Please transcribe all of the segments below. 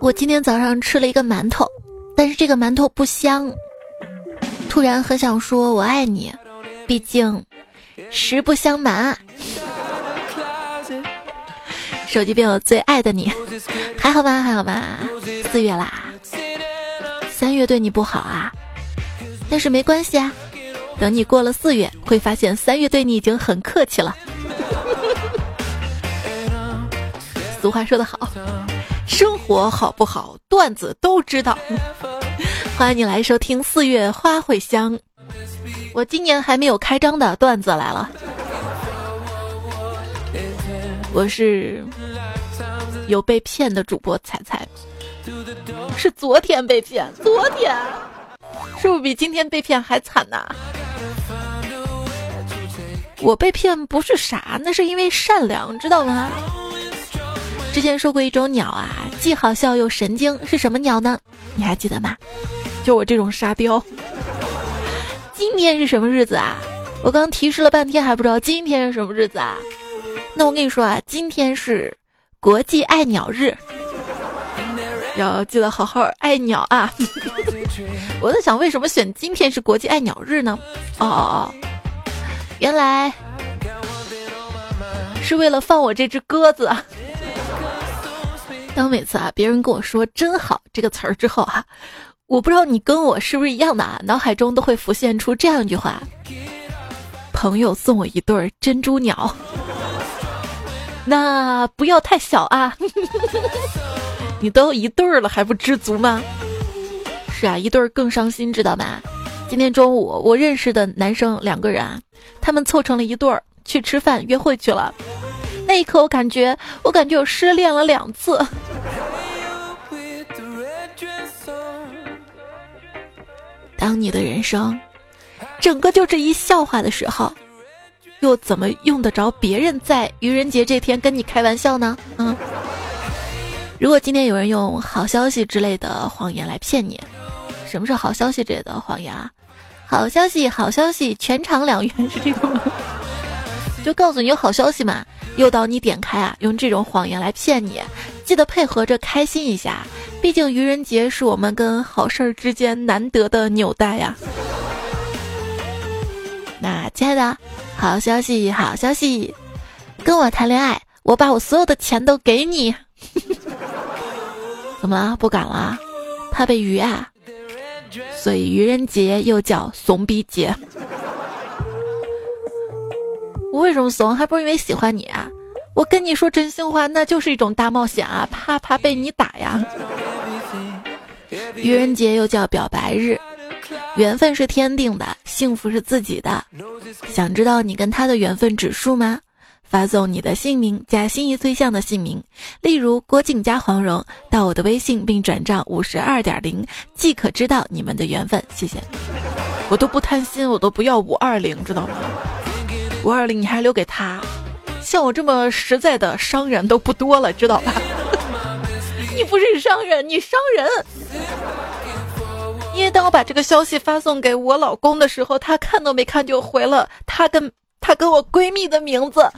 我今天早上吃了一个馒头，但是这个馒头不香。突然很想说我爱你，毕竟实不相瞒。手机边我最爱的你，还好吗？还好吗？四月啦，三月对你不好啊，但是没关系啊，等你过了四月，会发现三月对你已经很客气了。俗话说得好，生活好不好，段子都知道。欢迎你来收听四月花会香。我今年还没有开张的段子来了。我是有被骗的主播彩彩，是昨天被骗，昨天是不是比今天被骗还惨呐？我被骗不是傻，那是因为善良，知道吗？之前说过一种鸟啊，既好笑又神经，是什么鸟呢？你还记得吗？就我这种沙雕。今天是什么日子啊？我刚提示了半天还不知道今天是什么日子啊？那我跟你说啊，今天是国际爱鸟日，要记得好好爱鸟啊！我在想，为什么选今天是国际爱鸟日呢？哦哦哦，原来是为了放我这只鸽子。当每次啊，别人跟我说“真好”这个词儿之后啊，我不知道你跟我是不是一样的啊，脑海中都会浮现出这样一句话：“朋友送我一对珍珠鸟，那不要太小啊，你都一对儿了还不知足吗？”是啊，一对儿更伤心，知道吗？今天中午我认识的男生两个人，他们凑成了一对儿去吃饭约会去了。那一刻，我感觉，我感觉我失恋了两次。当你的人生整个就这一笑话的时候，又怎么用得着别人在愚人节这天跟你开玩笑呢？嗯，如果今天有人用好消息之类的谎言来骗你，什么是好消息之类的谎言啊？好消息，好消息，全场两元是这个吗？就告诉你有好消息嘛。诱导你点开啊，用这种谎言来骗你，记得配合着开心一下，毕竟愚人节是我们跟好事儿之间难得的纽带呀。那亲爱的，好消息，好消息，跟我谈恋爱，我把我所有的钱都给你。怎么了？不敢了？怕被愚啊？所以愚人节又叫怂逼节。我为什么怂？还不是因为喜欢你啊！我跟你说真心话，那就是一种大冒险啊，怕怕被你打呀。愚人节又叫表白日，缘分是天定的，幸福是自己的。想知道你跟他的缘分指数吗？发送你的姓名加心仪对象的姓名，例如郭靖加黄蓉，到我的微信并转账五十二点零，即可知道你们的缘分。谢谢。我都不贪心，我都不要五二零，知道吗？五二零你还留给他，像我这么实在的商人都不多了，知道吧？你不是商人，你商人。因为当我把这个消息发送给我老公的时候，他看都没看就回了他跟他跟我闺蜜的名字。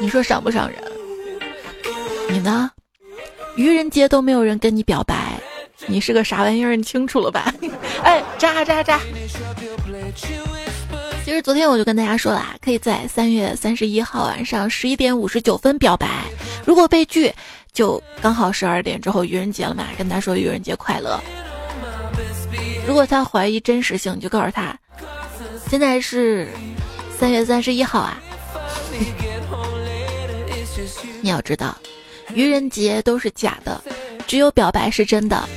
你说伤不伤人？你呢？愚人节都没有人跟你表白，你是个啥玩意儿？你清楚了吧？哎，渣渣渣！实昨天我就跟大家说了，可以在三月三十一号晚上十一点五十九分表白。如果被拒，就刚好十二点之后愚人节了嘛，跟他说愚人节快乐。如果他怀疑真实性，你就告诉他，现在是三月三十一号啊。你要知道，愚人节都是假的，只有表白是真的，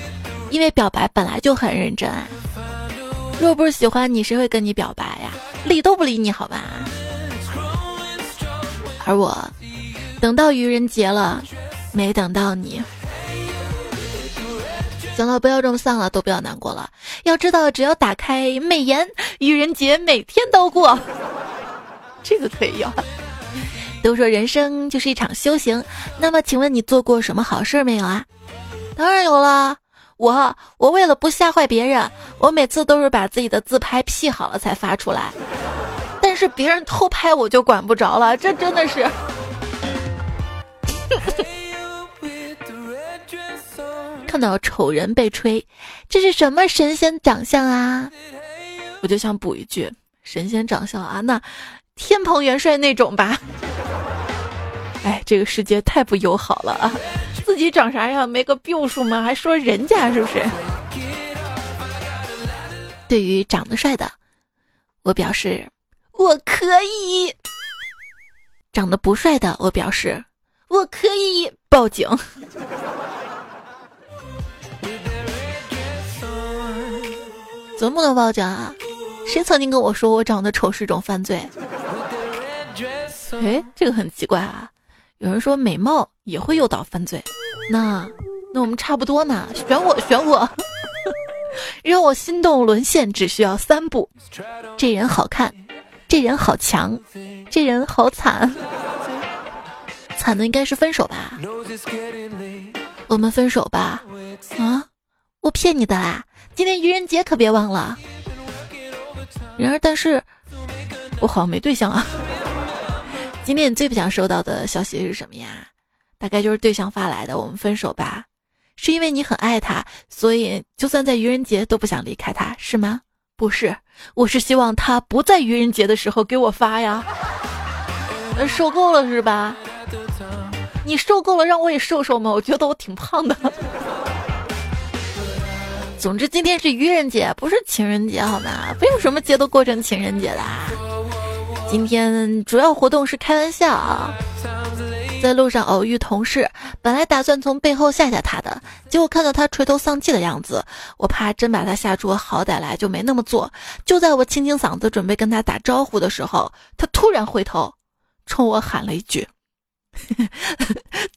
因为表白本来就很认真啊。若不是喜欢你，谁会跟你表白呀？理都不理你，好吧。而我等到愚人节了，没等到你。行了，不要这么丧了，都不要难过了。要知道，只要打开美颜，愚人节每天都过。这个可以要。都说人生就是一场修行，那么请问你做过什么好事没有啊？当然有了。我我为了不吓坏别人，我每次都是把自己的自拍 P 好了才发出来。但是别人偷拍我就管不着了，这真的是。看到丑人被吹，这是什么神仙长相啊？我就想补一句：神仙长相啊，那天蓬元帅那种吧。哎，这个世界太不友好了啊！自己长啥样没个病数吗？还说人家是不是？对于长得帅的，我表示我可以；长得不帅的，我表示我可以报警。怎么不能报警啊？谁曾经跟我说我长得丑是种犯罪？哎，这个很奇怪啊！有人说美貌也会诱导犯罪，那那我们差不多呢？选我，选我，让我心动沦陷只需要三步：这人好看，这人好强，这人好惨。惨的应该是分手吧？我们分手吧？啊？我骗你的啦！今天愚人节可别忘了。然而，但是我好像没对象啊。今天你最不想收到的消息是什么呀？大概就是对象发来的“我们分手吧”，是因为你很爱他，所以就算在愚人节都不想离开他，是吗？不是，我是希望他不在愚人节的时候给我发呀。受够了是吧？你受够了，让我也瘦瘦嘛。我觉得我挺胖的。总之，今天是愚人节，不是情人节，好吗？不用什么节都过成情人节啦。今天主要活动是开玩笑啊，在路上偶遇同事，本来打算从背后吓吓他的，结果看到他垂头丧气的样子，我怕真把他吓出好歹来，就没那么做。就在我清清嗓子准备跟他打招呼的时候，他突然回头，冲我喊了一句。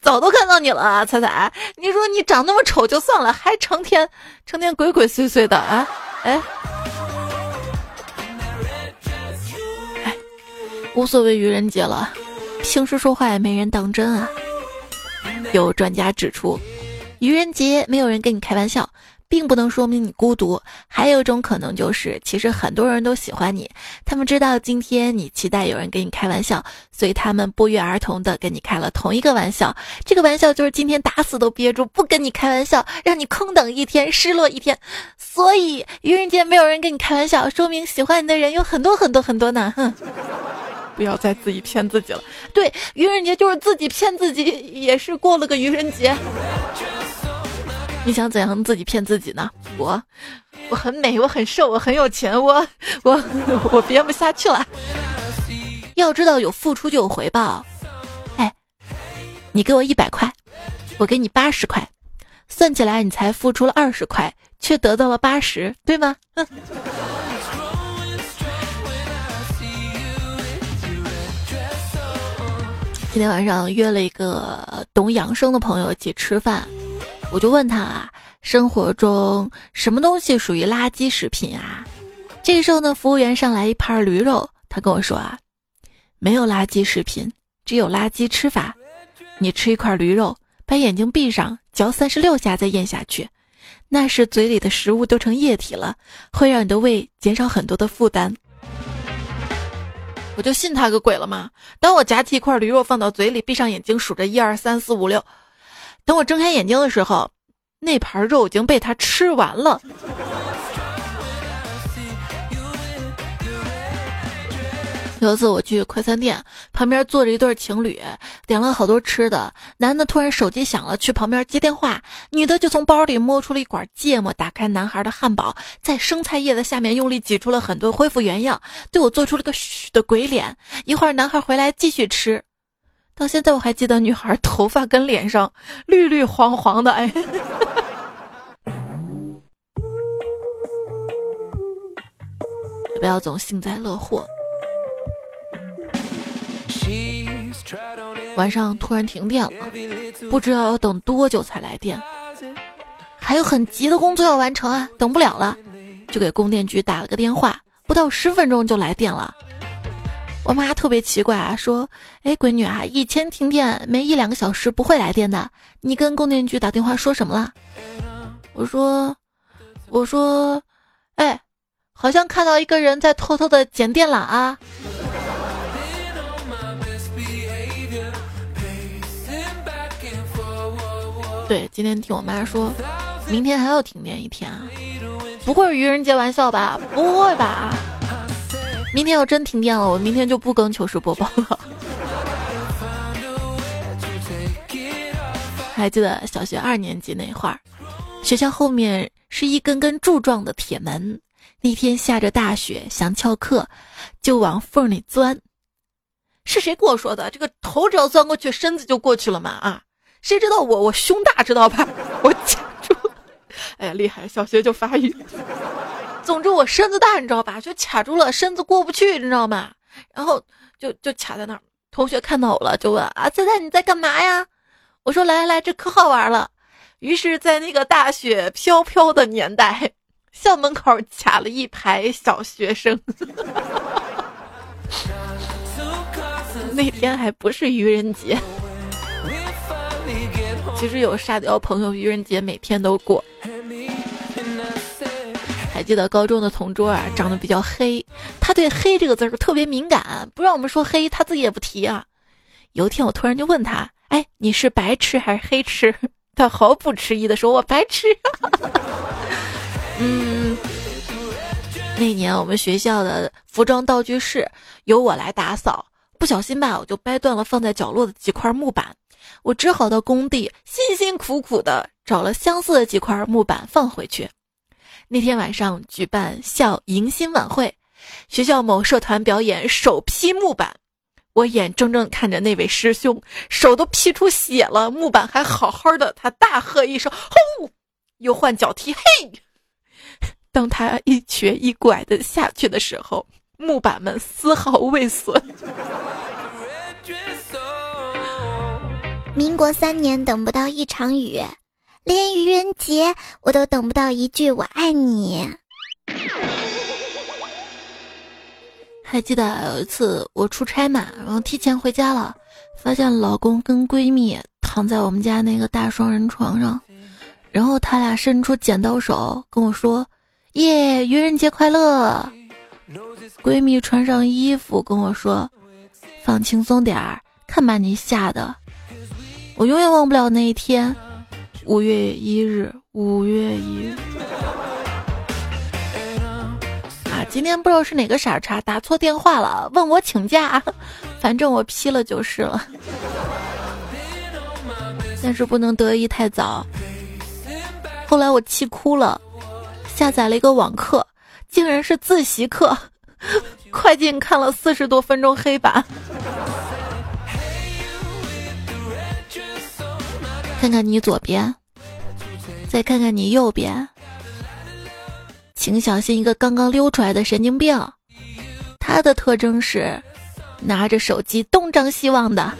早都看到你了，彩彩！你说你长那么丑就算了，还成天成天鬼鬼祟祟的啊！哎，无所谓愚人节了，平时说话也没人当真啊。有专家指出，愚人节没有人跟你开玩笑。并不能说明你孤独，还有一种可能就是，其实很多人都喜欢你，他们知道今天你期待有人跟你开玩笑，所以他们不约而同的跟你开了同一个玩笑。这个玩笑就是今天打死都憋住不跟你开玩笑，让你空等一天，失落一天。所以愚人节没有人跟你开玩笑，说明喜欢你的人有很多很多很多呢。哼，不要再自己骗自己了。对，愚人节就是自己骗自己，也是过了个愚人节。你想怎样自己骗自己呢？我，我很美，我很瘦，我很有钱，我，我，我编不下去了。要知道有付出就有回报。哎，你给我一百块，我给你八十块，算起来你才付出了二十块，却得到了八十，对吗？哼今天晚上约了一个懂养生的朋友一起吃饭。我就问他啊，生活中什么东西属于垃圾食品啊？这个时候呢，服务员上来一盘驴肉，他跟我说啊，没有垃圾食品，只有垃圾吃法。你吃一块驴肉，把眼睛闭上，嚼三十六下再咽下去，那时嘴里的食物都成液体了，会让你的胃减少很多的负担。我就信他个鬼了吗？当我夹起一块驴肉放到嘴里，闭上眼睛数着一二三四五六。等我睁开眼睛的时候，那盘肉已经被他吃完了。有一次我去快餐店，旁边坐着一对情侣，点了好多吃的。男的突然手机响了，去旁边接电话，女的就从包里摸出了一管芥末，打开男孩的汉堡，在生菜叶的下面用力挤出了很多，恢复原样，对我做出了个嘘的鬼脸。一会儿男孩回来继续吃。到现在我还记得女孩头发跟脸上绿绿黄黄的，哎，不要总幸灾乐祸。晚上突然停电了，不知道要等多久才来电，还有很急的工作要完成啊，等不了了，就给供电局打了个电话，不到十分钟就来电了。我妈特别奇怪啊，说：“哎，闺女啊，以前停电没一两个小时不会来电的，你跟供电局打电话说什么了？”我说：“我说，哎，好像看到一个人在偷偷的剪电缆啊。”对，今天听我妈说，明天还要停电一天啊？不会是愚人节玩笑吧？不会吧？明天要真停电了，我明天就不更糗事播报了。还记得小学二年级那会儿，学校后面是一根根柱状的铁门。那天下着大雪，想翘课，就往缝里钻。是谁跟我说的？这个头只要钻过去，身子就过去了嘛？啊？谁知道我我胸大，知道吧？我卡住。哎呀，厉害！小学就发育。总之我身子大，你知道吧？就卡住了，身子过不去，你知道吗？然后就就卡在那儿。同学看到我了，就问啊，菜菜你在干嘛呀？我说来来来，这可好玩了。于是，在那个大雪飘飘的年代，校门口卡了一排小学生。那天还不是愚人节。其实有沙雕朋友，愚人节每天都过。还记得高中的同桌啊，长得比较黑，他对“黑”这个字儿特别敏感，不让我们说黑，他自己也不提啊。有一天，我突然就问他。哎，你是白痴还是黑吃？他毫不迟疑的说：“我白痴。”嗯，那年我们学校的服装道具室由我来打扫，不小心吧，我就掰断了放在角落的几块木板，我只好到工地辛辛苦苦的找了相似的几块木板放回去。那天晚上举办校迎新晚会，学校某社团表演首批木板。我眼睁睁看着那位师兄手都劈出血了，木板还好好的，他大喝一声：“轰！”又换脚踢，嘿！当他一瘸一拐的下去的时候，木板们丝毫未损。民国三年等不到一场雨，连愚人节我都等不到一句“我爱你”。还记得有一次我出差嘛，然后提前回家了，发现老公跟闺蜜躺在我们家那个大双人床上，然后他俩伸出剪刀手跟我说：“耶，愚人节快乐！”闺蜜穿上衣服跟我说：“放轻松点儿，看把你吓的。”我永远忘不了那一天，五月一日，五月一日。啊今天不知道是哪个傻叉打错电话了，问我请假，反正我批了就是了。但是不能得意太早。后来我气哭了，下载了一个网课，竟然是自习课，快进看了四十多分钟黑板。看看你左边，再看看你右边。请小心一个刚刚溜出来的神经病，他的特征是拿着手机东张西望的。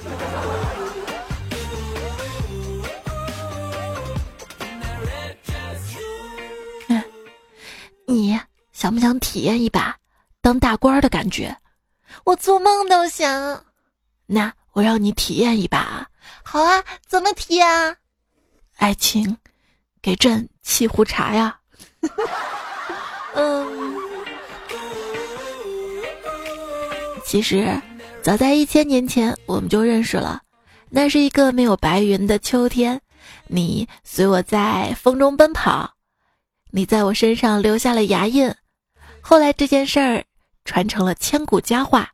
你想不想体验一把当大官的感觉？我做梦都想。那我让你体验一把。好啊，怎么提啊？爱情，给朕沏壶茶呀。嗯，其实早在一千年前我们就认识了。那是一个没有白云的秋天，你随我在风中奔跑，你在我身上留下了牙印。后来这件事儿传成了千古佳话。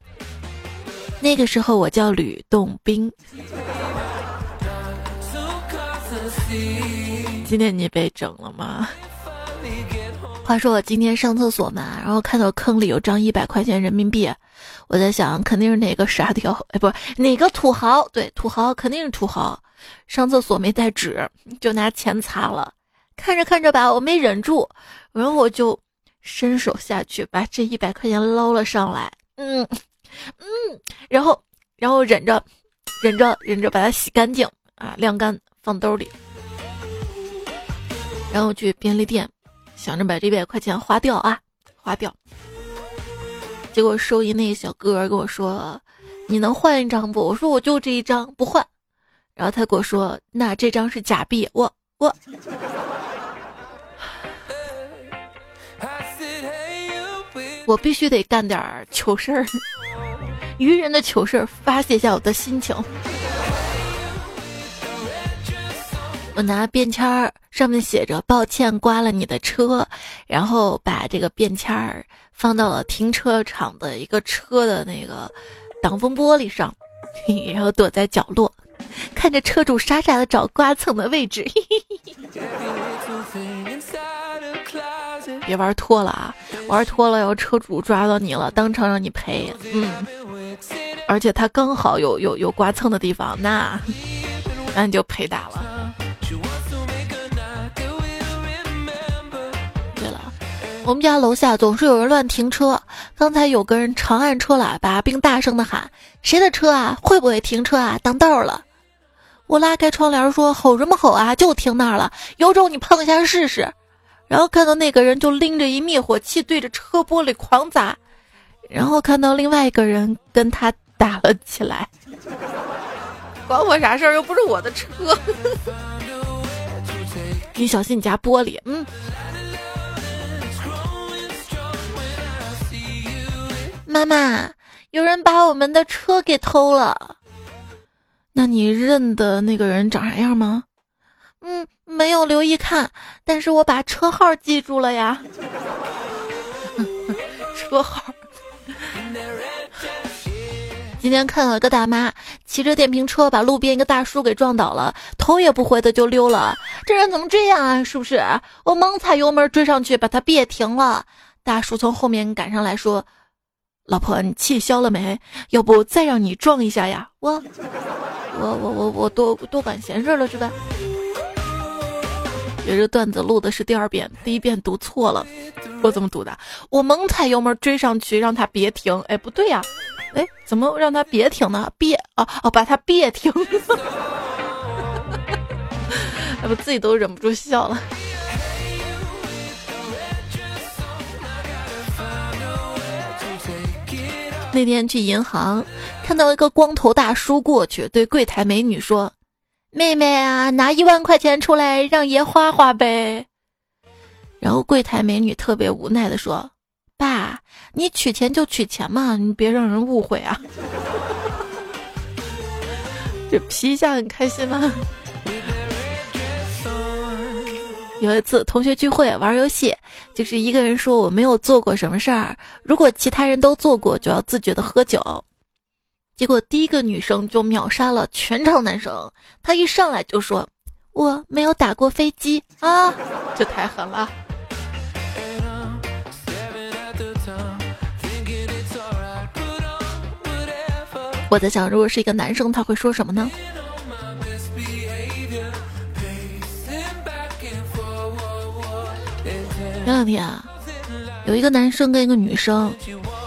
那个时候我叫吕洞宾。今天你被整了吗？话说我今天上厕所嘛，然后看到坑里有张一百块钱人民币，我在想肯定是哪个傻屌，哎，不是，哪个土豪？对，土豪肯定是土豪。上厕所没带纸，就拿钱擦了。看着看着吧，我没忍住，然后我就伸手下去把这一百块钱捞了上来。嗯嗯，然后然后忍着忍着忍着把它洗干净啊，晾干放兜里，然后去便利店。想着把这一百块钱花掉啊，花掉。结果收银那小哥跟我说：“你能换一张不？”我说：“我就这一张，不换。”然后他跟我说：“那这张是假币。”我我，我必须得干点糗事儿，愚人的糗事儿，发泄一下我的心情。我拿便签儿，上面写着“抱歉，刮了你的车”，然后把这个便签儿放到了停车场的一个车的那个挡风玻璃上，然后躲在角落，看着车主傻傻的找刮蹭的位置。嘿嘿嘿别玩脱了啊！玩脱了，要车主抓到你了，当场让你赔。嗯，而且他刚好有有有刮蹭的地方，那那你就赔大了。对了，我们家楼下总是有人乱停车。刚才有个人长按车喇叭，并大声的喊：“谁的车啊？会不会停车啊？挡道了！”我拉开窗帘说：“吼什么吼啊？就停那儿了，有种你碰一下试试。”然后看到那个人就拎着一灭火器对着车玻璃狂砸，然后看到另外一个人跟他打了起来。管我啥事儿？又不是我的车。你小心你家玻璃。嗯。妈妈，有人把我们的车给偷了。那你认得那个人长啥样吗？嗯。没有留意看，但是我把车号记住了呀。车号。今天看了个大妈骑着电瓶车把路边一个大叔给撞倒了，头也不回的就溜了。这人怎么这样啊？是不是？我猛踩油门追上去把他别停了。大叔从后面赶上来说：“老婆，你气消了没？要不再让你撞一下呀？”我，我，我，我，我多多管闲事了是吧？觉这段子录的是第二遍，第一遍读错了。我怎么读的？我猛踩油门追上去，让他别停。哎，不对呀，哎，怎么让他别停呢？别啊啊，把他别停。哎，我自己都忍不住笑了。那天去银行，看到一个光头大叔过去，对柜台美女说。妹妹啊，拿一万块钱出来让爷花花呗。然后柜台美女特别无奈的说：“爸，你取钱就取钱嘛，你别让人误会啊。”这皮一下很开心吗？有一次同学聚会玩游戏，就是一个人说我没有做过什么事儿，如果其他人都做过，就要自觉的喝酒。结果第一个女生就秒杀了全场男生，她一上来就说：“我没有打过飞机啊，这太狠了。”我在想，如果是一个男生，他会说什么呢？前两天啊，有一个男生跟一个女生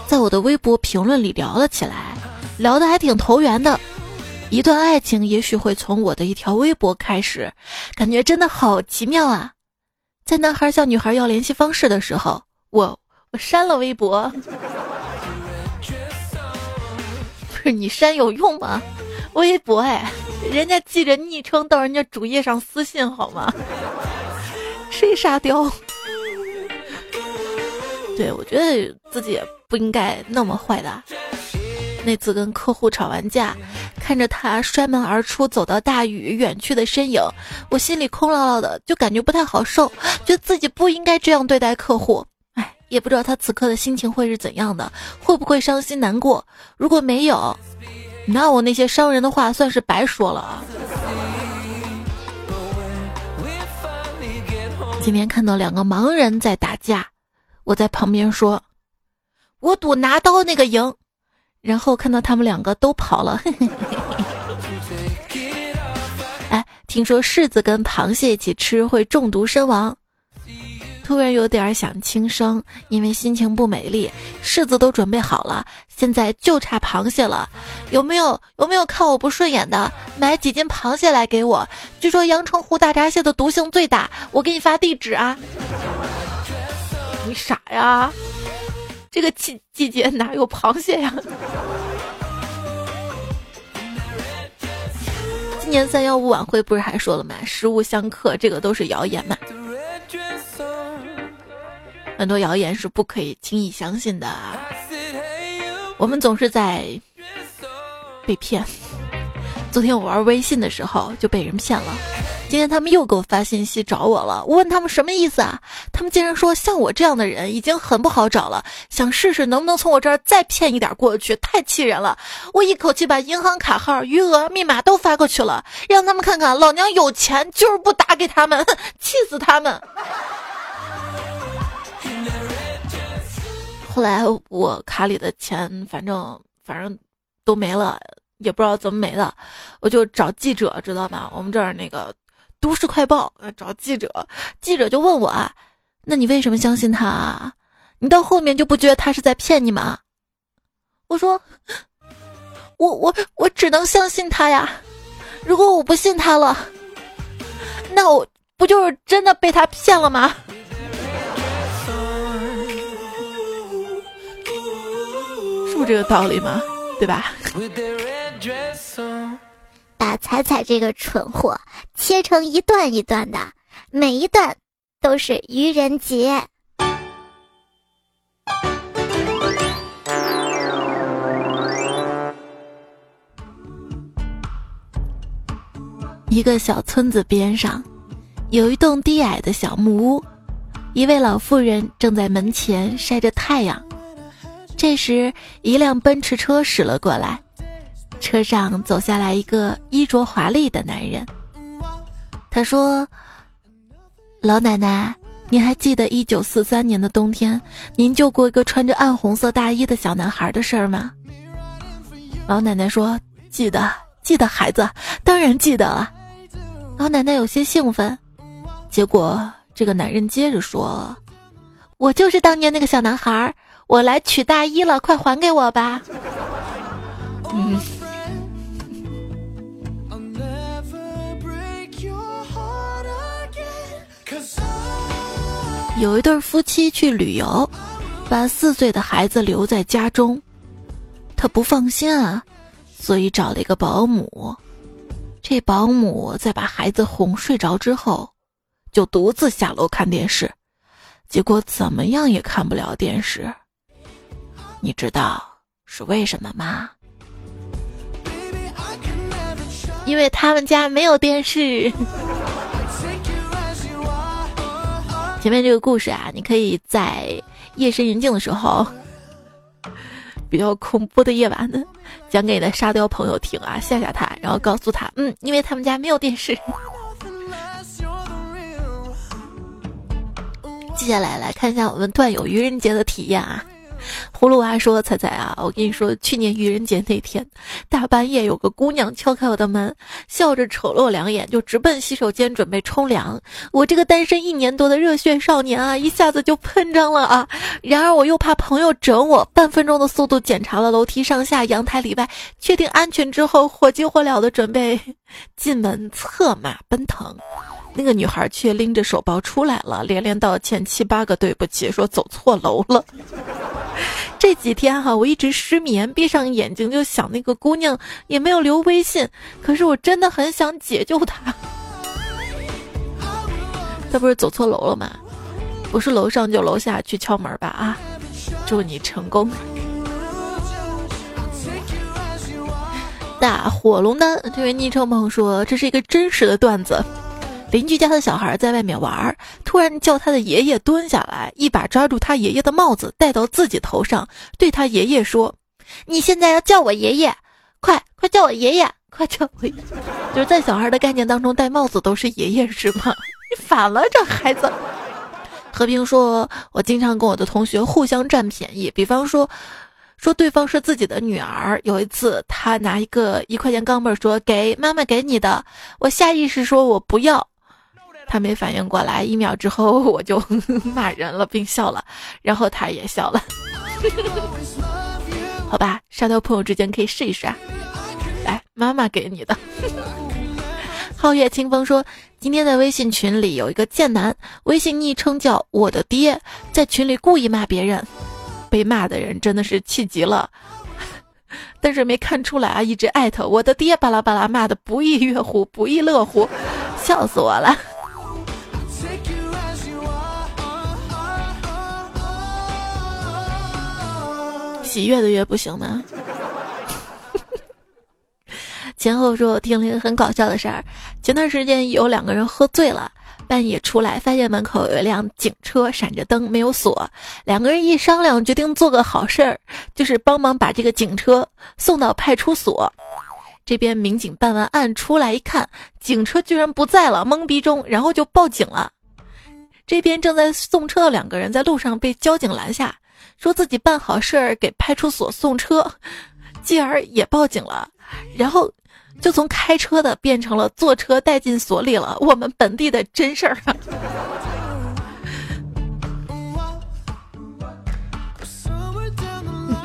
在我的微博评论里聊了起来。聊得还挺投缘的，一段爱情也许会从我的一条微博开始，感觉真的好奇妙啊！在男孩向女孩要联系方式的时候，我我删了微博，不是你删有用吗？微博哎，人家记着昵称到人家主页上私信好吗？谁沙雕？对我觉得自己也不应该那么坏的。那次跟客户吵完架，看着他摔门而出，走到大雨远去的身影，我心里空落落的，就感觉不太好受，觉得自己不应该这样对待客户。哎，也不知道他此刻的心情会是怎样的，会不会伤心难过？如果没有，那我那些伤人的话算是白说了啊。今天看到两个盲人在打架，我在旁边说：“我赌拿刀那个赢。”然后看到他们两个都跑了。哎，听说柿子跟螃蟹一起吃会中毒身亡。突然有点想轻生，因为心情不美丽。柿子都准备好了，现在就差螃蟹了。有没有有没有看我不顺眼的，买几斤螃蟹来给我？据说阳澄湖大闸蟹的毒性最大，我给你发地址啊。你傻呀？这个季季节哪有螃蟹呀？今年三幺五晚会不是还说了吗？食物相克，这个都是谣言嘛。很多谣言是不可以轻易相信的。我们总是在被骗。昨天我玩微信的时候就被人骗了，今天他们又给我发信息找我了，我问他们什么意思啊？他们竟然说像我这样的人已经很不好找了，想试试能不能从我这儿再骗一点过去，太气人了！我一口气把银行卡号、余额、密码都发过去了，让他们看看老娘有钱就是不打给他们，气死他们！后来我卡里的钱，反正反正都没了，也不知道怎么没的，我就找记者，知道吧？我们这儿那个。都市快报找记者，记者就问我啊，那你为什么相信他？你到后面就不觉得他是在骗你吗？我说，我我我只能相信他呀。如果我不信他了，那我不就是真的被他骗了吗？是不是这个道理吗？对吧？把彩彩这个蠢货切成一段一段的，每一段都是愚人节。一个小村子边上，有一栋低矮的小木屋，一位老妇人正在门前晒着太阳。这时，一辆奔驰车驶了过来。车上走下来一个衣着华丽的男人，他说：“老奶奶，您还记得一九四三年的冬天，您救过一个穿着暗红色大衣的小男孩的事儿吗？”老奶奶说：“记得，记得，孩子，当然记得了。”老奶奶有些兴奋，结果这个男人接着说：“我就是当年那个小男孩，我来取大衣了，快还给我吧。”嗯。有一对夫妻去旅游，把四岁的孩子留在家中，他不放心啊，所以找了一个保姆。这保姆在把孩子哄睡着之后，就独自下楼看电视，结果怎么样也看不了电视。你知道是为什么吗？因为他们家没有电视。前面这个故事啊，你可以在夜深人静的时候，比较恐怖的夜晚呢，讲给你的沙雕朋友听啊，吓吓他，然后告诉他，嗯，因为他们家没有电视。接下来来看一下我们段友愚人节的体验啊。葫芦娃说：“彩彩啊，我跟你说，去年愚人节那天，大半夜有个姑娘敲开我的门，笑着瞅了我两眼，就直奔洗手间准备冲凉。我这个单身一年多的热血少年啊，一下子就喷张了啊！然而我又怕朋友整我，半分钟的速度检查了楼梯上下、阳台里外，确定安全之后，火急火燎的准备进门策马奔腾。那个女孩却拎着手包出来了，连连道歉七八个对不起，说走错楼了。”这几天哈，我一直失眠，闭上眼睛就想那个姑娘，也没有留微信。可是我真的很想解救她。她不是走错楼了吗？不是楼上就楼下去敲门吧？啊，祝你成功。大火龙丹，这位昵称朋友说这是一个真实的段子。邻居家的小孩在外面玩，突然叫他的爷爷蹲下来，一把抓住他爷爷的帽子戴到自己头上，对他爷爷说：“你现在要叫我爷爷，快快叫我爷爷，快叫我！”就是在小孩的概念当中，戴帽子都是爷爷是吗？你 反了，这孩子。和平说：“我经常跟我的同学互相占便宜，比方说，说对方是自己的女儿。有一次，他拿一个一块钱钢镚说：‘给妈妈给你的。’我下意识说我不要。”他没反应过来，一秒之后 我就 骂人了，并笑了，然后他也笑了。好吧，沙雕朋友之间可以试一试啊。来，妈妈给你的。皓月清风说，今天在微信群里有一个贱男，微信昵称叫我的爹，在群里故意骂别人，被骂的人真的是气极了，但是没看出来啊，一直艾特我的爹，巴拉巴拉骂的不亦乐乎，不亦乐乎，笑死我了。喜悦的越不行吗？前后说，我听了一个很搞笑的事儿。前段时间有两个人喝醉了，半夜出来，发现门口有一辆警车，闪着灯，没有锁。两个人一商量，决定做个好事儿，就是帮忙把这个警车送到派出所。这边民警办完案出来一看，警车居然不在了，懵逼中，然后就报警了。这边正在送车的两个人在路上被交警拦下，说自己办好事儿给派出所送车，继而也报警了，然后。就从开车的变成了坐车带进所里了，我们本地的真事儿。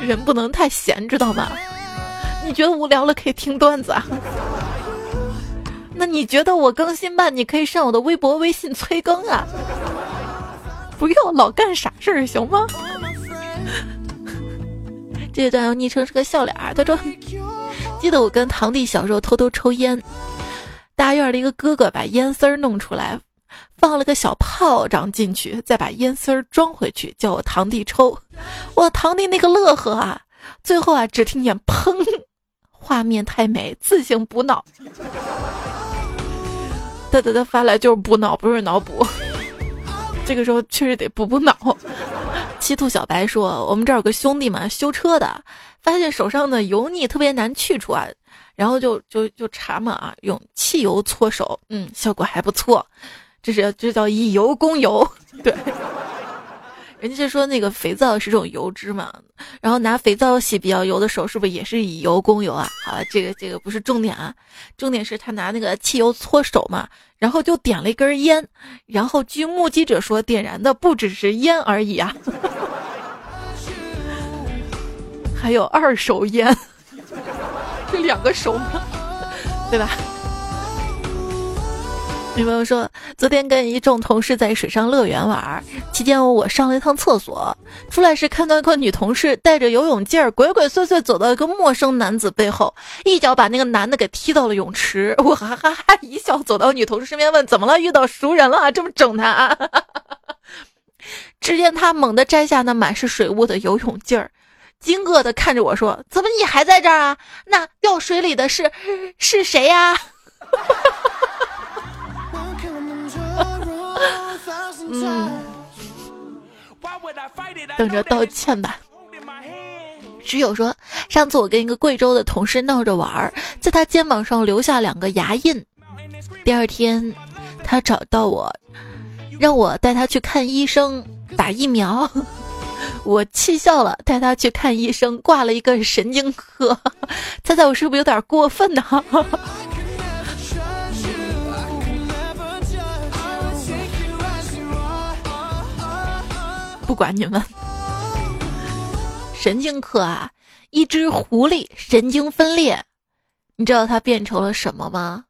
人不能太闲，知道吗？你觉得无聊了可以听段子啊。那你觉得我更新慢，你可以上我的微博、微信催更啊。不要老干傻事儿，行吗？这段要昵称是个笑脸儿，他说。记得我跟堂弟小时候偷偷抽烟，大院的一个哥哥把烟丝儿弄出来，放了个小炮仗进去，再把烟丝儿装回去，叫我堂弟抽。我堂弟那个乐呵啊，最后啊，只听见砰，画面太美，自行补脑。他他他发来就是补脑，不是脑补。这个时候确实得补补脑。七兔小白说：“我们这儿有个兄弟嘛，修车的。”发现手上的油腻特别难去除啊，然后就就就查嘛啊，用汽油搓手，嗯，效果还不错。这是这叫以油攻油，对。人家说那个肥皂是种油脂嘛，然后拿肥皂洗比较油的手，是不是也是以油攻油啊？好了，这个这个不是重点啊，重点是他拿那个汽油搓手嘛，然后就点了一根烟，然后据目击者说，点燃的不只是烟而已啊。还有二手烟，这两个手吗？对吧？女朋友说，昨天跟一众同事在水上乐园玩，期间我上了一趟厕所，出来时看到一个女同事带着游泳镜儿，鬼鬼祟祟走到一个陌生男子背后，一脚把那个男的给踢到了泳池。我哈哈哈一笑，走到女同事身边问：“怎么了？遇到熟人了？这么整他？” 只见他猛地摘下那满是水雾的游泳镜儿。惊愕的看着我说：“怎么你还在这儿啊？那掉水里的是是谁呀？” 嗯，等着道歉吧。只有说：“上次我跟一个贵州的同事闹着玩儿，在他肩膀上留下两个牙印。第二天，他找到我，让我带他去看医生打疫苗。”我气笑了，带他去看医生，挂了一个神经科。猜猜我是不是有点过分呢？不管你们，神经科啊，一只狐狸神经分裂，你知道它变成了什么吗？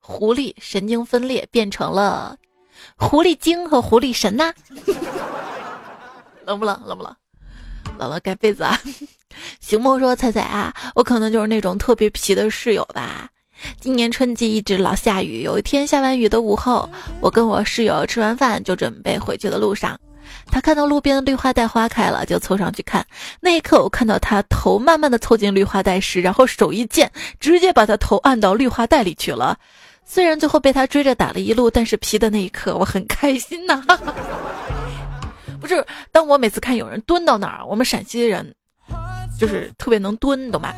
狐狸神经分裂变成了狐狸精和狐狸神呐。冷不冷？冷不冷？冷了盖被子啊！行梦说：“彩彩啊，我可能就是那种特别皮的室友吧。今年春季一直老下雨，有一天下完雨的午后，我跟我室友吃完饭就准备回去的路上，他看到路边的绿化带花开了，就凑上去看。那一刻，我看到他头慢慢的凑近绿化带时，然后手一贱，直接把他头按到绿化带里去了。虽然最后被他追着打了一路，但是皮的那一刻，我很开心呐。”不是，当我每次看有人蹲到那儿，我们陕西人就是特别能蹲，懂吧？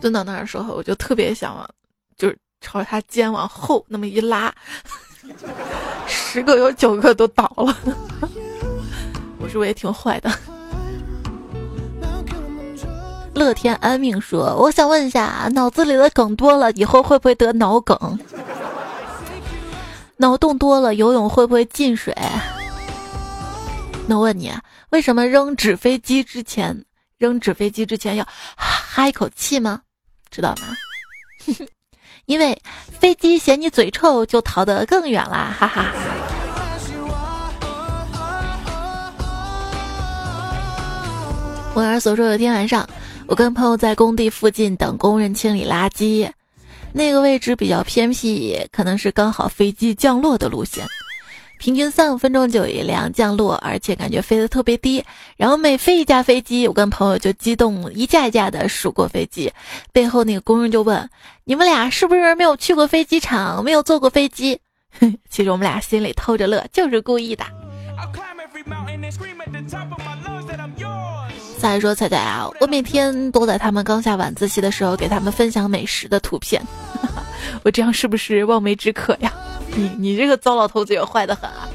蹲到那儿的时候，我就特别想往，就是朝着他肩往后那么一拉，十个有九个都倒了。我是不是也挺坏的？乐天安命说：“我想问一下，脑子里的梗多了，以后会不会得脑梗？脑洞多了，游泳会不会进水？”那问你，为什么扔纸飞机之前，扔纸飞机之前要哈一口气吗？知道吗？因为飞机嫌你嘴臭，就逃得更远啦，哈哈。我儿所说，有天晚上，我跟朋友在工地附近等工人清理垃圾，那个位置比较偏僻，可能是刚好飞机降落的路线。平均三五分钟就有一辆降落，而且感觉飞得特别低。然后每飞一架飞机，我跟朋友就激动一架一架的数过飞机。背后那个工人就问：“你们俩是不是没有去过飞机场，没有坐过飞机？”哼 其实我们俩心里偷着乐，就是故意的。再说彩彩啊，我每天都在他们刚下晚自习的时候给他们分享美食的图片，我这样是不是望梅止渴呀？你你这个糟老头子也坏的很啊！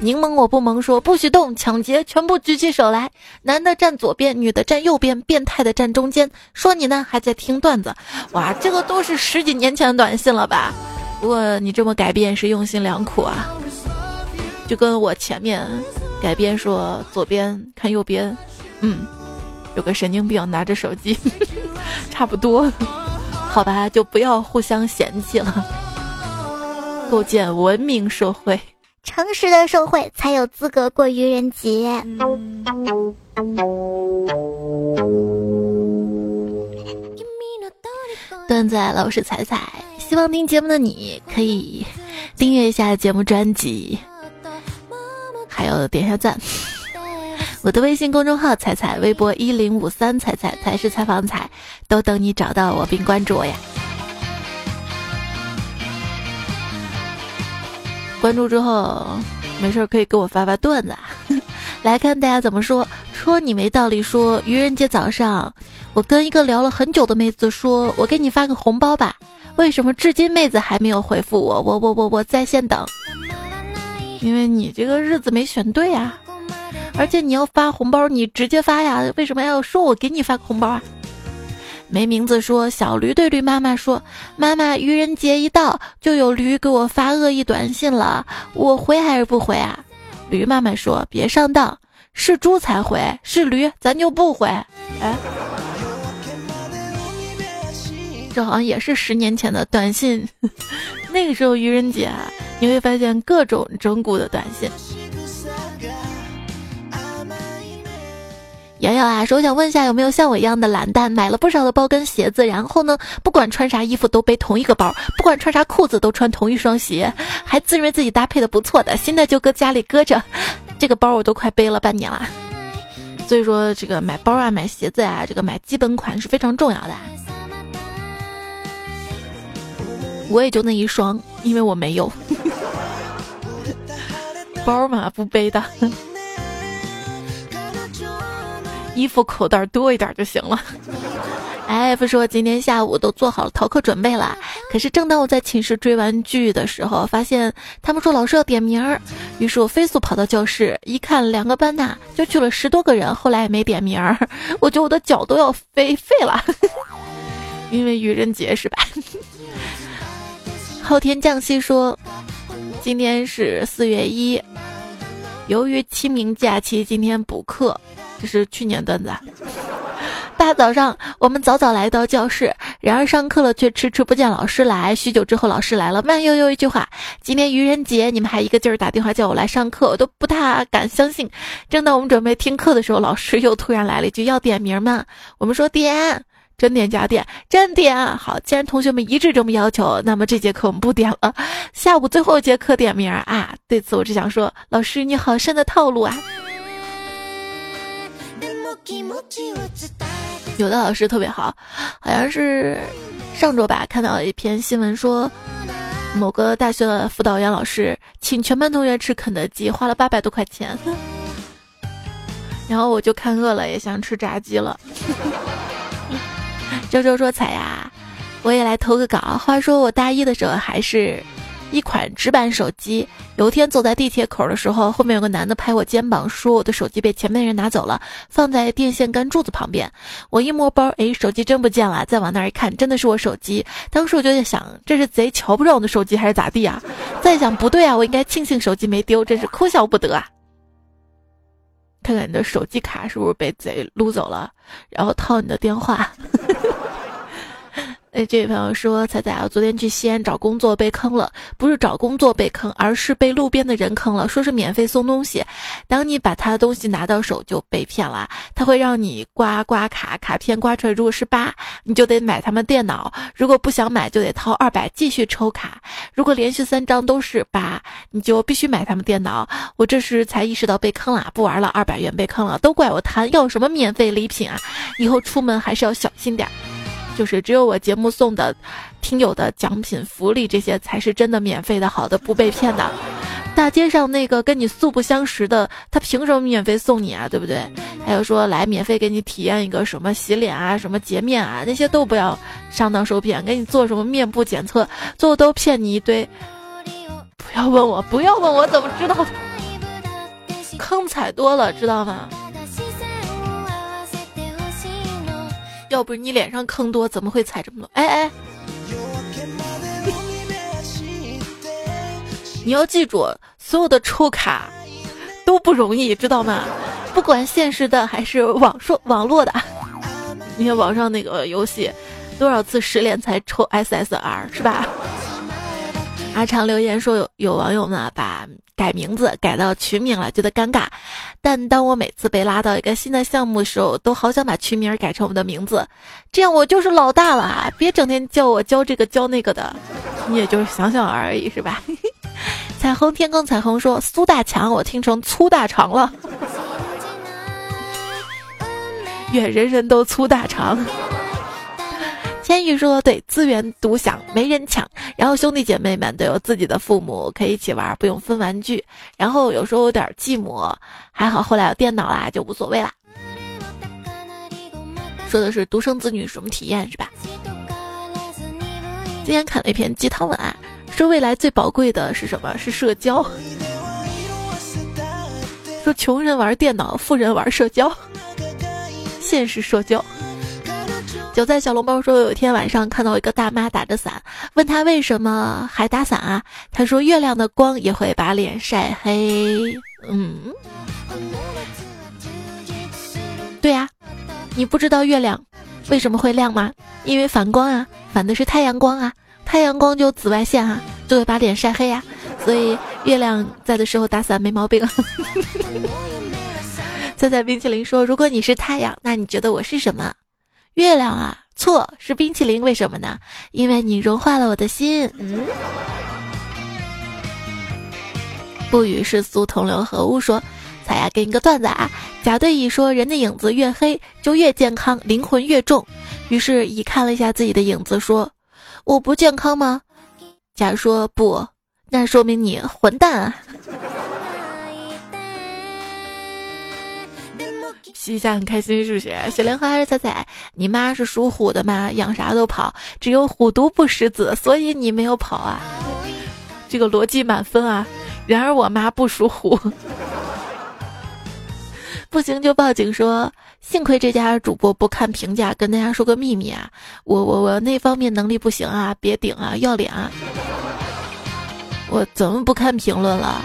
柠檬我不萌说不许动，抢劫全部举起手来，男的站左边，女的站右边，变态的站中间。说你呢，还在听段子？哇，这个都是十几年前的短信了吧？不过你这么改变是用心良苦啊，就跟我前面改编说左边看右边，嗯。有个神经病拿着手机，差不多，好吧，就不要互相嫌弃了。构建文明社会，诚实的社会才有资格过愚人节。段子老师彩彩，希望听节目的你可以订阅一下节目专辑，还有点下赞。我的微信公众号“彩彩”，微博一零五三彩彩才是采访彩，都等你找到我并关注我呀。关注之后，没事可以给我发发段子。来看大家怎么说，说你没道理。说愚人节早上，我跟一个聊了很久的妹子说：“我给你发个红包吧。”为什么至今妹子还没有回复我？我我我我在线等，因为你这个日子没选对啊。而且你要发红包，你直接发呀，为什么要说我给你发个红包啊？没名字说，小驴对驴妈妈说：“妈妈，愚人节一到，就有驴给我发恶意短信了，我回还是不回啊？”驴妈妈说：“别上当，是猪才回，是驴咱就不回。”哎，这好像也是十年前的短信，那个时候愚人节，你会发现各种整蛊的短信。瑶瑶啊，说我想问一下，有没有像我一样的懒蛋，买了不少的包跟鞋子，然后呢，不管穿啥衣服都背同一个包，不管穿啥裤子都穿同一双鞋，还自认为自己搭配的不错的，现在就搁家里搁着，这个包我都快背了半年了。所以说，这个买包啊、买鞋子啊，这个买基本款是非常重要的。我也就那一双，因为我没有 包嘛，不背的。衣服口袋多一点就行了。F 说今天下午都做好了逃课准备了，可是正当我在寝室追完剧的时候，发现他们说老师要点名儿，于是我飞速跑到教室，一看两个班呐就去了十多个人，后来也没点名儿，我觉得我的脚都要飞废了，因为愚人节是吧？昊天降西说今天是四月一，由于清明假期，今天补课。这是去年段子。大早上，我们早早来到教室，然而上课了却迟迟不见老师来。许久之后，老师来了，慢悠悠一句话：“今天愚人节，你们还一个劲儿打电话叫我来上课，我都不太敢相信。”正当我们准备听课的时候，老师又突然来了一句：“要点名吗？”我们说点，真点假点，真点。好，既然同学们一致这么要求，那么这节课我们不点了。下午最后一节课点名啊！对此我只想说，老师你好深的套路啊！有的老师特别好，好像是上周吧，看到一篇新闻说，某个大学的辅导员老师请全班同学吃肯德基，花了八百多块钱。然后我就看饿了，也想吃炸鸡了。周周说彩呀，我也来投个稿。话说我大一的时候还是。一款直板手机。有一天走在地铁口的时候，后面有个男的拍我肩膀，说我的手机被前面人拿走了，放在电线杆柱子旁边。我一摸包，哎，手机真不见了。再往那儿一看，真的是我手机。当时我就在想，这是贼瞧不上我的手机还是咋地啊？再想不对啊，我应该庆幸手机没丢，真是哭笑不得啊！看看你的手机卡是不是被贼撸走了，然后套你的电话。哎，这位朋友说：“彩彩啊，昨天去西安找工作被坑了，不是找工作被坑，而是被路边的人坑了。说是免费送东西，当你把他的东西拿到手就被骗了。他会让你刮刮卡，卡片刮出来如果是八，你就得买他们电脑；如果不想买，就得掏二百继续抽卡。如果连续三张都是八，你就必须买他们电脑。我这时才意识到被坑了，不玩了，二百元被坑了，都怪我贪，要什么免费礼品啊？以后出门还是要小心点。”就是只有我节目送的听友的奖品福利，这些才是真的免费的好的，不被骗的。大街上那个跟你素不相识的，他凭什么免费送你啊？对不对？还有说来免费给你体验一个什么洗脸啊，什么洁面啊，那些都不要上当受骗。给你做什么面部检测，最后都骗你一堆。不要问我，不要问我怎么知道，坑踩多了，知道吗？要不是你脸上坑多，怎么会踩这么多？哎哎，你要记住，所有的抽卡都不容易，知道吗？不管现实的还是网说网络的，你看网上那个游戏，多少次失联才抽 SSR 是吧？阿长留言说有有网友呢把改名字改到群名了，觉得尴尬。但当我每次被拉到一个新的项目的时候，都好想把群名改成我们的名字，这样我就是老大了啊！别整天叫我教这个教那个的，你也就是想想而已，是吧？彩虹天空彩虹说苏大强，我听成粗大肠了。愿人人都粗大肠。千羽说：“对，资源独享，没人抢。然后兄弟姐妹们都有自己的父母，可以一起玩，不用分玩具。然后有时候有点寂寞，还好后来有电脑啦，就无所谓啦。”说的是独生子女什么体验是吧？今天看了一篇鸡汤文啊，说未来最宝贵的是什么？是社交。说穷人玩电脑，富人玩社交，现实社交。韭菜小笼包说，有一天晚上看到一个大妈打着伞，问他为什么还打伞啊？他说月亮的光也会把脸晒黑。嗯，对呀，你不知道月亮为什么会亮吗？因为反光啊，反的是太阳光啊，太阳光就紫外线啊，就会把脸晒黑呀。所以月亮在的时候打伞没毛病。菜菜冰淇淋说，如果你是太阳，那你觉得我是什么？月亮啊，错是冰淇淋，为什么呢？因为你融化了我的心。嗯，不与世俗同流合污。说，彩呀，给你个段子啊。甲对乙说，人的影子越黑就越健康，灵魂越重。于是乙看了一下自己的影子，说：“我不健康吗？”甲说：“不，那说明你混蛋啊。”西夏很开心，是不是？小莲花还是彩彩？你妈是属虎的吗？养啥都跑，只有虎毒不食子，所以你没有跑啊？这个逻辑满分啊！然而我妈不属虎，不行就报警说。幸亏这家主播不看评价，跟大家说个秘密啊，我我我那方面能力不行啊，别顶啊，要脸啊！我怎么不看评论了？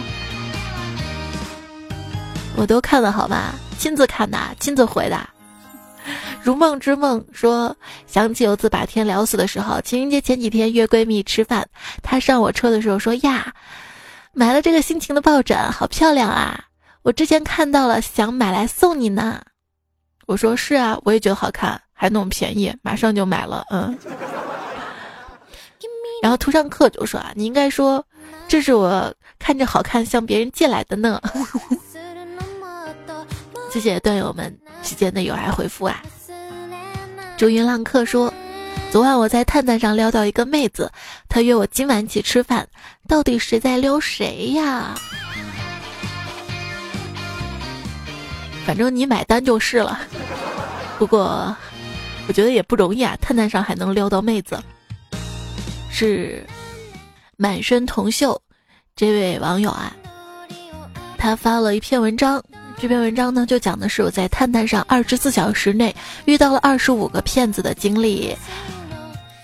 我都看了，好吧？亲自看的，亲自回的。如梦之梦说，想起有次把天聊死的时候，情人节前几天约闺蜜吃饭，她上我车的时候说呀，买了这个心情的抱枕，好漂亮啊！我之前看到了，想买来送你呢。我说是啊，我也觉得好看，还那么便宜，马上就买了。嗯。然后涂上课就说啊，你应该说，这是我看着好看向别人借来的呢。谢谢段友们之间的友爱回复啊！朱云浪客说，昨晚我在探探上撩到一个妹子，她约我今晚一起吃饭，到底谁在撩谁呀？反正你买单就是了。不过我觉得也不容易啊，探探上还能撩到妹子。是满身铜锈这位网友啊，他发了一篇文章。这篇文章呢，就讲的是我在探探上二十四小时内遇到了二十五个骗子的经历，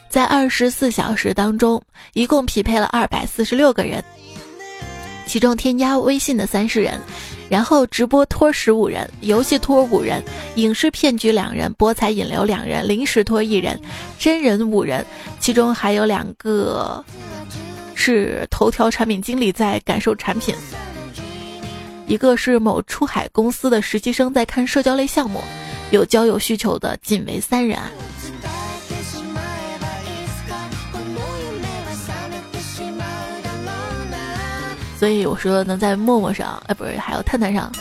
在二十四小时当中，一共匹配了二百四十六个人，其中添加微信的三十人，然后直播托十五人，游戏托五人，影视骗局两人，博彩引流两人，临时托一人，真人五人，其中还有两个是头条产品经理在感受产品，一个是某出海公司的实习生在看社交类项目，有交友需求的仅为三人。所以我说能在陌陌上，哎，不是，还有探探上，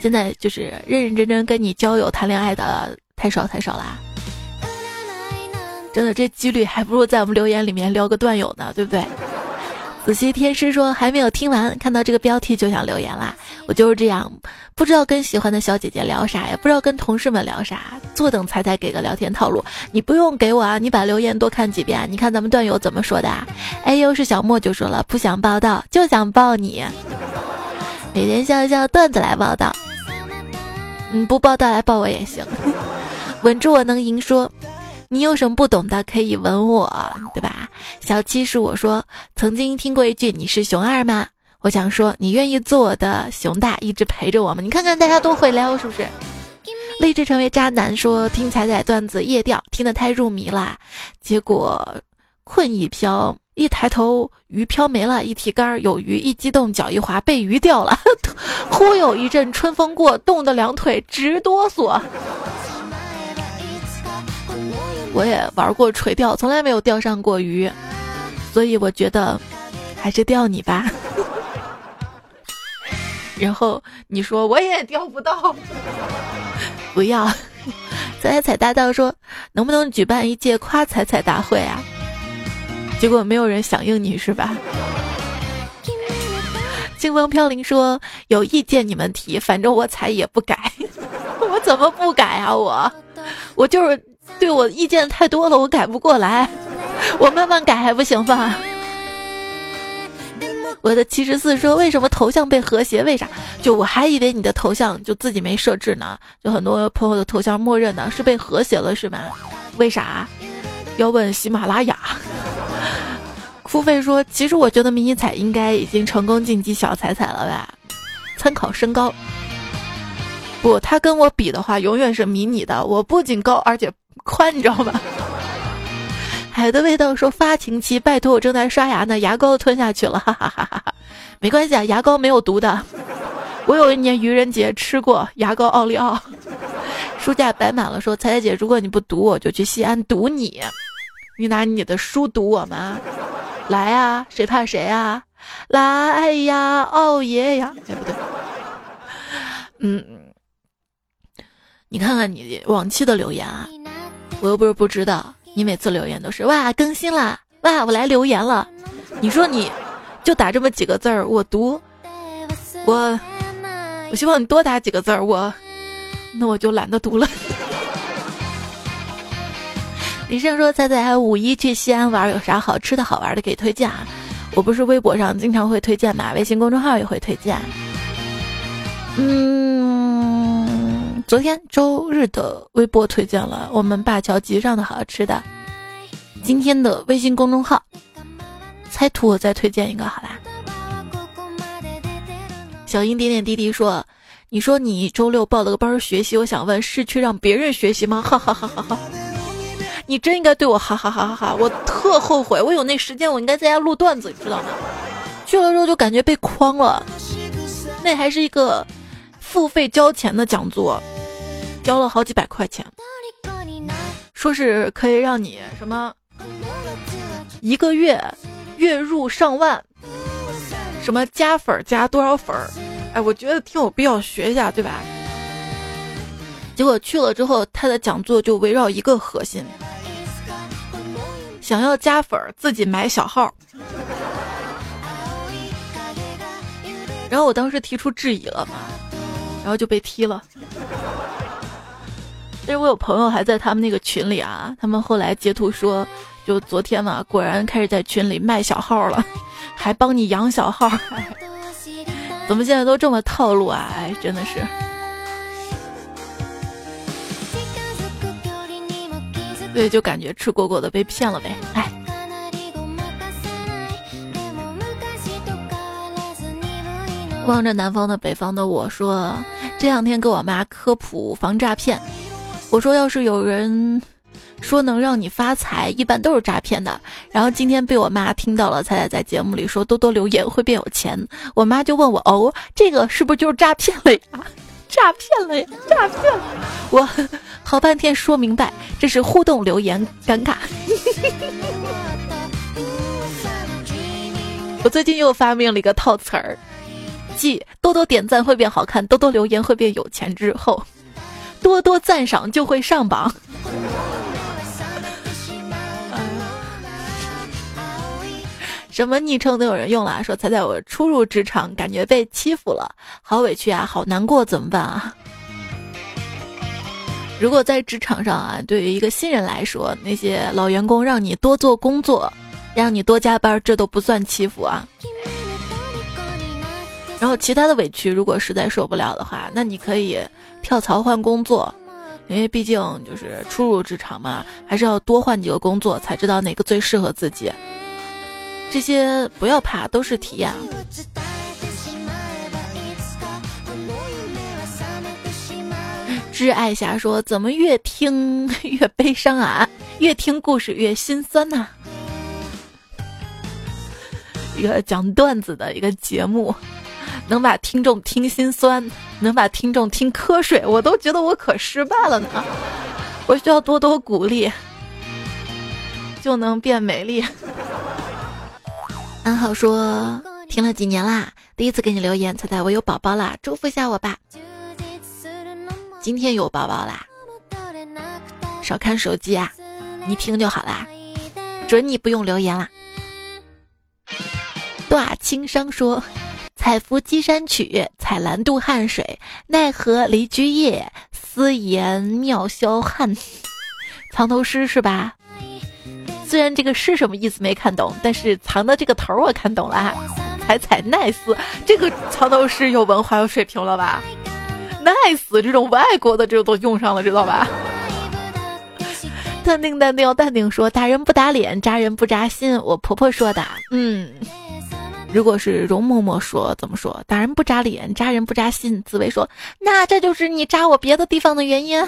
现在就是认认真真跟你交友谈恋爱的太少太少啦。真的，这几率还不如在我们留言里面撩个段友呢，对不对？子熙天师说还没有听完，看到这个标题就想留言啦。我就是这样，不知道跟喜欢的小姐姐聊啥呀，不知道跟同事们聊啥，坐等彩彩给个聊天套路。你不用给我啊，你把留言多看几遍，你看咱们段友怎么说的。哎，又是小莫就说了，不想报道，就想抱你。每天笑一笑段子来报道，嗯，不报道来抱我也行。稳住我能赢说。你有什么不懂的可以问我，对吧？小七是我说，曾经听过一句“你是熊二吗？”我想说，你愿意做我的熊大，一直陪着我吗？你看看大家都会撩，是不是？立志成为渣男说听彩彩段子夜钓，听得太入迷了，结果困一飘，一抬头鱼漂没了，一提竿有鱼，一激动脚一滑被鱼钓了，忽有一阵春风过，冻得两腿直哆嗦。我也玩过垂钓，从来没有钓上过鱼，所以我觉得还是钓你吧。然后你说我也钓不到，不要。彩彩大道说能不能举办一届夸彩彩大会啊？结果没有人响应你是吧？清风飘零说有意见你们提，反正我踩也不改。我怎么不改啊？我我就是。对我意见太多了，我改不过来，我慢慢改还不行吗？我的七十四说为什么头像被和谐？为啥？就我还以为你的头像就自己没设置呢，就很多朋友的头像默认的是被和谐了是吗？为啥？要问喜马拉雅。付费说，其实我觉得迷你彩应该已经成功晋级小彩彩了吧？参考身高。不，他跟我比的话，永远是迷你的。我不仅高，而且。宽，你知道吧？海的味道说发情期，拜托我正在刷牙呢，牙膏吞下去了，哈哈哈哈哈。没关系啊，牙膏没有毒的。我有一年愚人节吃过牙膏奥利奥。书架摆满了，说彩彩姐，如果你不堵我，就去西安堵你。你拿你的书堵我吗？来呀，谁怕谁啊？来呀，奥爷呀！哎，不对，嗯，你看看你往期的留言啊。我又不是不知道，你每次留言都是哇更新啦，哇我来留言了。你说你就打这么几个字儿，我读，我我希望你多打几个字儿，我那我就懒得读了。李胜说：“猜猜五一去西安玩有啥好吃的好玩的给推荐啊？我不是微博上经常会推荐嘛，微信公众号也会推荐。嗯。”昨天周日的微博推荐了我们灞桥集上的好吃的，今天的微信公众号猜图我再推荐一个好啦。小英点点滴滴说：“你说你周六报了个班学习，我想问是去让别人学习吗？”哈哈哈哈哈！你真应该对我哈哈哈哈哈！我特后悔，我有那时间我应该在家录段子，你知道吗？去了之后就感觉被诓了，那还是一个付费交钱的讲座。交了好几百块钱，说是可以让你什么一个月月入上万，什么加粉加多少粉儿？哎，我觉得挺有必要学一下，对吧？结果去了之后，他的讲座就围绕一个核心：想要加粉，自己买小号。然后我当时提出质疑了嘛，然后就被踢了。我有朋友还在他们那个群里啊，他们后来截图说，就昨天嘛，果然开始在群里卖小号了，还帮你养小号，怎么现在都这么套路啊？哎，真的是，对，就感觉吃果果的被骗了呗，哎。望着南方的北方的我说，这两天给我妈科普防诈骗。我说要是有人说能让你发财，一般都是诈骗的。然后今天被我妈听到了，才在在节目里说多多留言会变有钱。我妈就问我哦，这个是不是就是诈骗了呀？诈骗了呀？诈骗了！我好半天说明白，这是互动留言，尴尬。我最近又发明了一个套词儿。继多多点赞会变好看，多多留言会变有钱之后，多多赞赏就会上榜。什么昵称都有人用了，说猜猜我初入职场，感觉被欺负了，好委屈啊，好难过，怎么办啊？如果在职场上啊，对于一个新人来说，那些老员工让你多做工作，让你多加班，这都不算欺负啊。然后其他的委屈，如果实在受不了的话，那你可以跳槽换工作，因为毕竟就是初入职场嘛，还是要多换几个工作才知道哪个最适合自己。这些不要怕，都是体验。挚爱侠说：“怎么越听 越悲伤啊？越听故事越心酸呐？”一个讲段子的一个节目。能把听众听心酸，能把听众听瞌睡，我都觉得我可失败了呢。我需要多多鼓励，就能变美丽。安好说听了几年啦，第一次给你留言，猜猜我有宝宝啦，祝福一下我吧。今天有宝宝啦，少看手机啊，你听就好啦，准你不用留言啦。大轻伤说。采拂稽山曲，采兰渡汉水，奈何离居夜，思言妙销汉。藏头诗是吧？虽然这个诗什么意思没看懂，但是藏的这个头我看懂了。采采奈斯，这个藏头诗有文化有水平了吧？nice 这种外国的这都用上了，知道吧？淡定淡定要淡定说，打人不打脸，扎人不扎心。我婆婆说的，嗯。如果是容嬷嬷说怎么说？打人不扎脸，扎人不扎心。紫薇说：“那这就是你扎我别的地方的原因。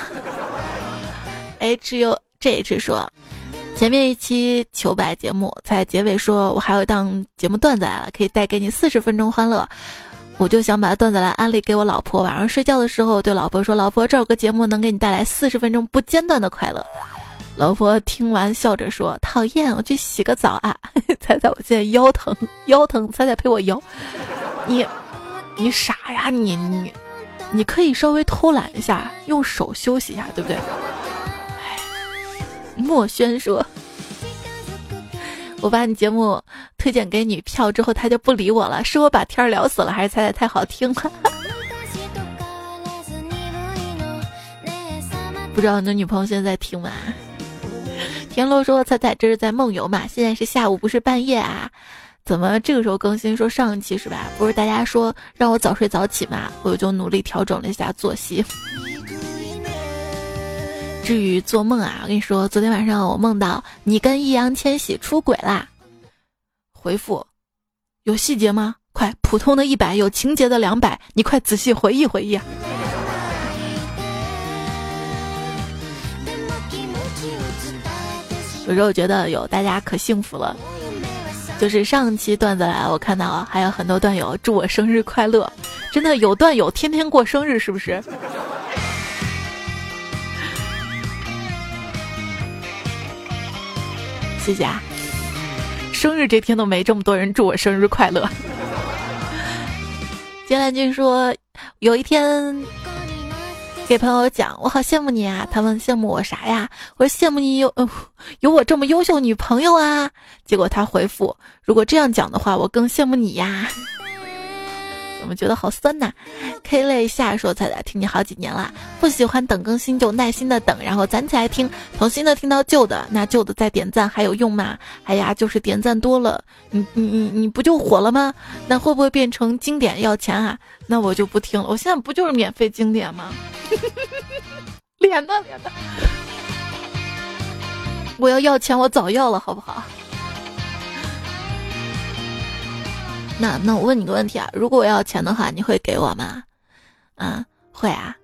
h u j h 说：“前面一期求白节目在结尾说，我还有一档节目段子来了，可以带给你四十分钟欢乐。我就想把段子来安利给我老婆，晚上睡觉的时候对老婆说：老婆，这有个节目能给你带来四十分钟不间断的快乐。”老婆听完笑着说：“讨厌，我去洗个澡啊！” 猜猜我现在腰疼，腰疼，猜猜陪我腰。你，你傻呀你你，你可以稍微偷懒一下，用手休息一下，对不对？莫轩说：“我把你节目推荐给女票之后，他就不理我了，是我把天聊死了，还是猜猜太好听了？” 不知道你的女朋友现在在听吗？田螺说：“猜猜这是在梦游嘛？现在是下午，不是半夜啊？怎么这个时候更新？说上一期是吧？不是大家说让我早睡早起嘛？我就努力调整了一下作息。至于做梦啊，我跟你说，昨天晚上我梦到你跟易烊千玺出轨啦。回复有细节吗？快，普通的一百，有情节的两百，你快仔细回忆回忆！”有时候觉得有大家可幸福了，就是上期段子来，我看到还有很多段友祝我生日快乐，真的有段友天天过生日，是不是？谢谢啊，生日这天都没这么多人祝我生日快乐。金兰君说，有一天。给朋友讲，我好羡慕你啊！他问羡慕我啥呀？我说羡慕你有有我这么优秀女朋友啊！结果他回复，如果这样讲的话，我更羡慕你呀。怎么觉得好酸呐？K 泪下说彩彩听你好几年了，不喜欢等更新就耐心的等，然后攒起来听，从新的听到旧的，那旧的再点赞还有用吗？哎呀，就是点赞多了，你你你你不就火了吗？那会不会变成经典要钱啊？那我就不听了，我现在不就是免费经典吗？脸呢脸呢？我要要钱，我早要了，好不好？那那我问你个问题啊，如果我要钱的话，你会给我吗？啊，会啊。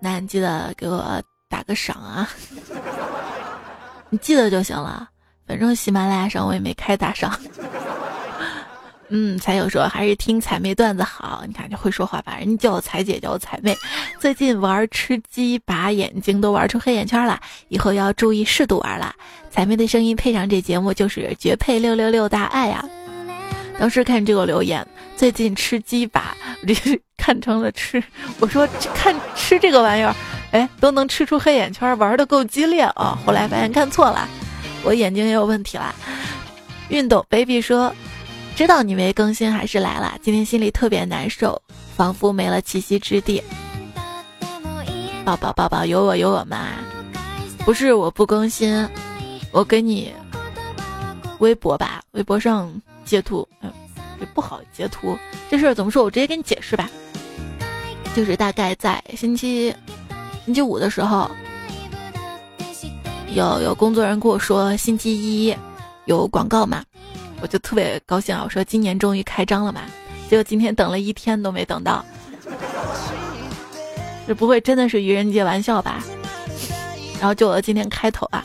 那你记得给我打个赏啊，你记得就行了。反正喜马拉雅上我也没开打赏。嗯，才友说还是听彩妹段子好，你看就会说话吧。人家叫我彩姐，叫我彩妹。最近玩吃鸡，把眼睛都玩出黑眼圈了，以后要注意适度玩了。彩妹的声音配上这节目就是绝配六六六大爱呀！当时看这个留言，最近吃鸡吧，我这是看成了吃。我说看吃这个玩意儿，哎，都能吃出黑眼圈，玩的够激烈啊！后来发现看错了，我眼睛也有问题了。运动 baby 说。知道你没更新还是来了，今天心里特别难受，仿佛没了栖息之地。抱抱抱抱，有我有我们啊！不是我不更新，我给你微博吧，微博上截图，嗯，也不好截图。这事儿怎么说？我直接给你解释吧。就是大概在星期星期五的时候，有有工作人员跟我说星期一有广告嘛。我就特别高兴啊！我说今年终于开张了嘛，结果今天等了一天都没等到，这不会真的是愚人节玩笑吧？然后就我今天开头啊，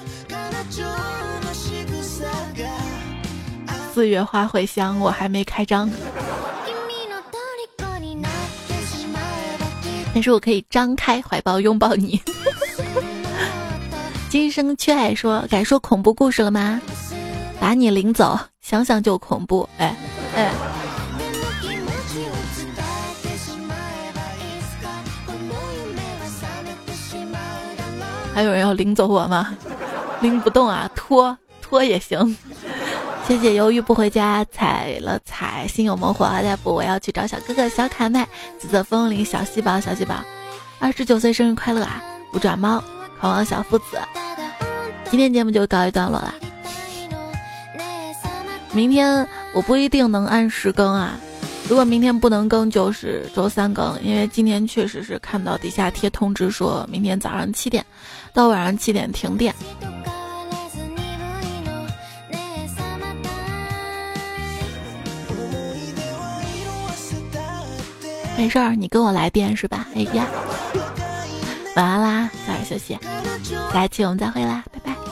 四月花会香，我还没开张，但是我可以张开怀抱拥抱你。今生缺爱说敢说恐怖故事了吗？把你领走。想想就恐怖，哎哎！还有人要领走我吗？拎不动啊，拖拖也行。谢谢犹豫不回家，踩了踩，心有猛火啊！再不，我要去找小哥哥小卡麦，紫色风铃，小细胞，小细胞，二十九岁生日快乐啊！五爪猫，狂妄小父子，今天节目就告一段落了。明天我不一定能按时更啊，如果明天不能更，就是周三更，因为今天确实是看到底下贴通知，说明天早上七点到晚上七点停电。没事儿，你跟我来电是吧？哎呀，晚安啦，早点休息，下期我们再会啦。拜拜